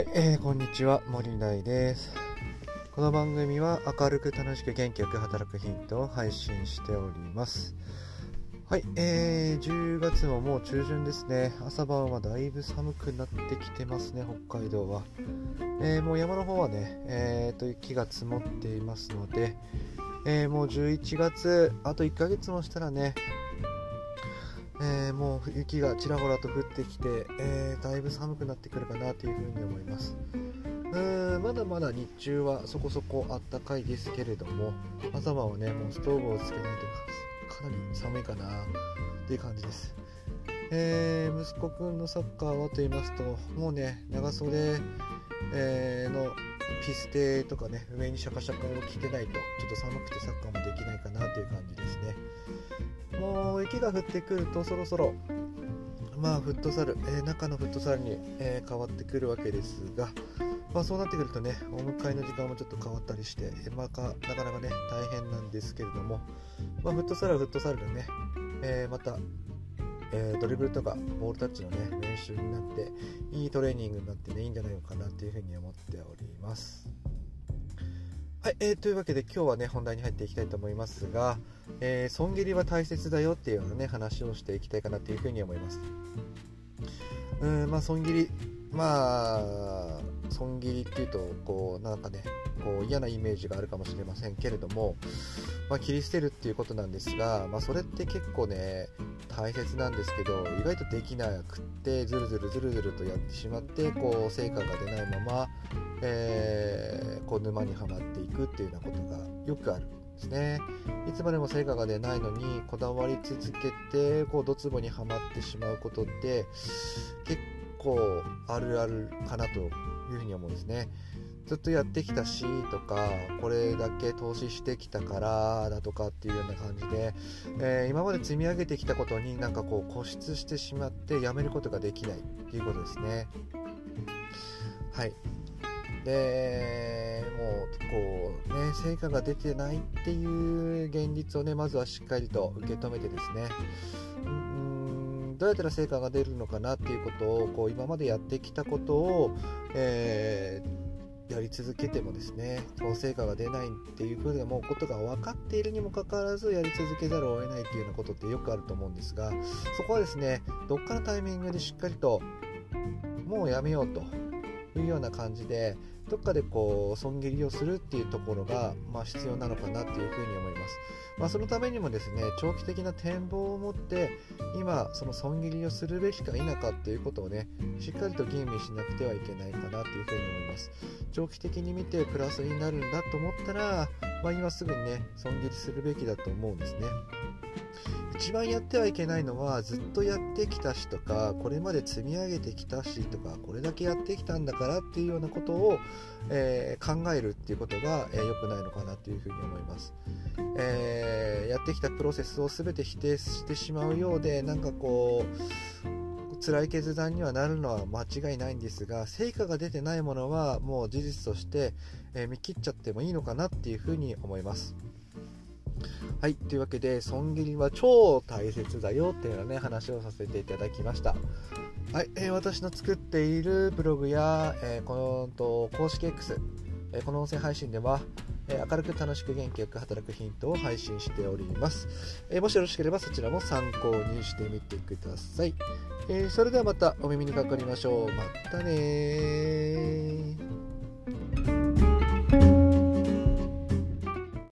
はい、えー、こんにちは森大です。この番組は明るく楽しく元気よく働くヒントを配信しております。はい、えー、10月ももう中旬ですね。朝晩はだいぶ寒くなってきてますね北海道は、えー、もう山の方はね、えー、と雪が積もっていますので、えー、もう11月あと1ヶ月もしたらねえー、もう雪がちらほらと降ってきて、えー、だいぶ寒くなってくるかなというふうに思います。うんまだまだ日中はそこそこあったかいですけれども朝晩はねもうストーブをつけないとかなり寒いかなっていう感じです。えー、息子くんのサッカーはと言いますともうね長袖、えー、のピステとかね上にシャカシャカを着てないとちょっと寒くてサッカーもできないかなという感じですね。もう雪が降ってくるとそろそろまあフットサル、えー、中のフットサルに、えー、変わってくるわけですが、まあ、そうなってくるとねお迎えの時間もちょっと変わったりして、えー、まあ、かなかなかね大変なんですけれども、まあ、フットサルはフットサルでね、えまた、えドリブルとかボールタッチのね練習になっていいトレーニングになってねいいんじゃないのかなというふうに思っております。はい、えー、というわけで今日はね本題に入っていきたいと思いますが、えー、損切りは大切だよっていうようなね話をしていきたいかなというふうに思いますうんまあ損切りまあ損切りっていうとこうなんかねこう嫌なイメージがあるかもしれませんけれども、まあ、切り捨てるっていうことなんですが、まあ、それって結構ね大切なんですけど意外とできなくってずるずるずるずるとやってしまってこう成果が出ないまま、えー、こう沼にはまっていくっていうようなことがよくあるんですね。いつまでも成果が出ないのにこだわり続けてこうドツボにはまってしまうことって結構あるあるかなというふうに思うんですね。ずっとやってきたしとかこれだけ投資してきたからだとかっていうような感じで、えー、今まで積み上げてきたことになんかこう固執してしまってやめることができないっていうことですね。はい。でもうこうね成果が出てないっていう現実をねまずはしっかりと受け止めてですね。どうやったら成果が出るのかなっていうことをこう今までやってきたことを、えー、やり続けてもですね成果が出ないっていうふうなもうことが分かっているにもかかわらずやり続けざるを得ないっていうようなことってよくあると思うんですがそこはですねどっかのタイミングでしっかりともうやめようと。いうような感じでどっかでこう損切りをするっていうところが、まあ、必要なのかなっていうふうに思います、まあ、そのためにもですね長期的な展望を持って今その損切りをするべきか否かっていうことをねしっかりと吟味しなくてはいけないかなというふうに思います。長期的に見てプラスになるんだと思ったら、まあ、今すぐにね損切りするべきだと思うんですね。一番やってはいけないのはずっとやってきたしとかこれまで積み上げてきたしとかこれだけやってきたんだからっていうようなことを、えー、考えるっていうことが良、えー、くないのかなというふうに思います、えー、やってきたプロセスを全て否定してしまうようでなんかこう辛い決断にはなるのは間違いないんですが成果が出てないものはもう事実として、え見切っちゃってもいいのかなっていうふうに思います。はい、というわけで、損切りは超大切だよっていうようなね、話をさせていただきました。はい、えー、私の作っているブログや、えー、このと公式 X、えー、この音声配信では、え明るく楽しく元気よく働くヒントを配信しております。えもしよろしければそちらも参考にしてみてください。えそれではまたお耳にかかりましょう。またね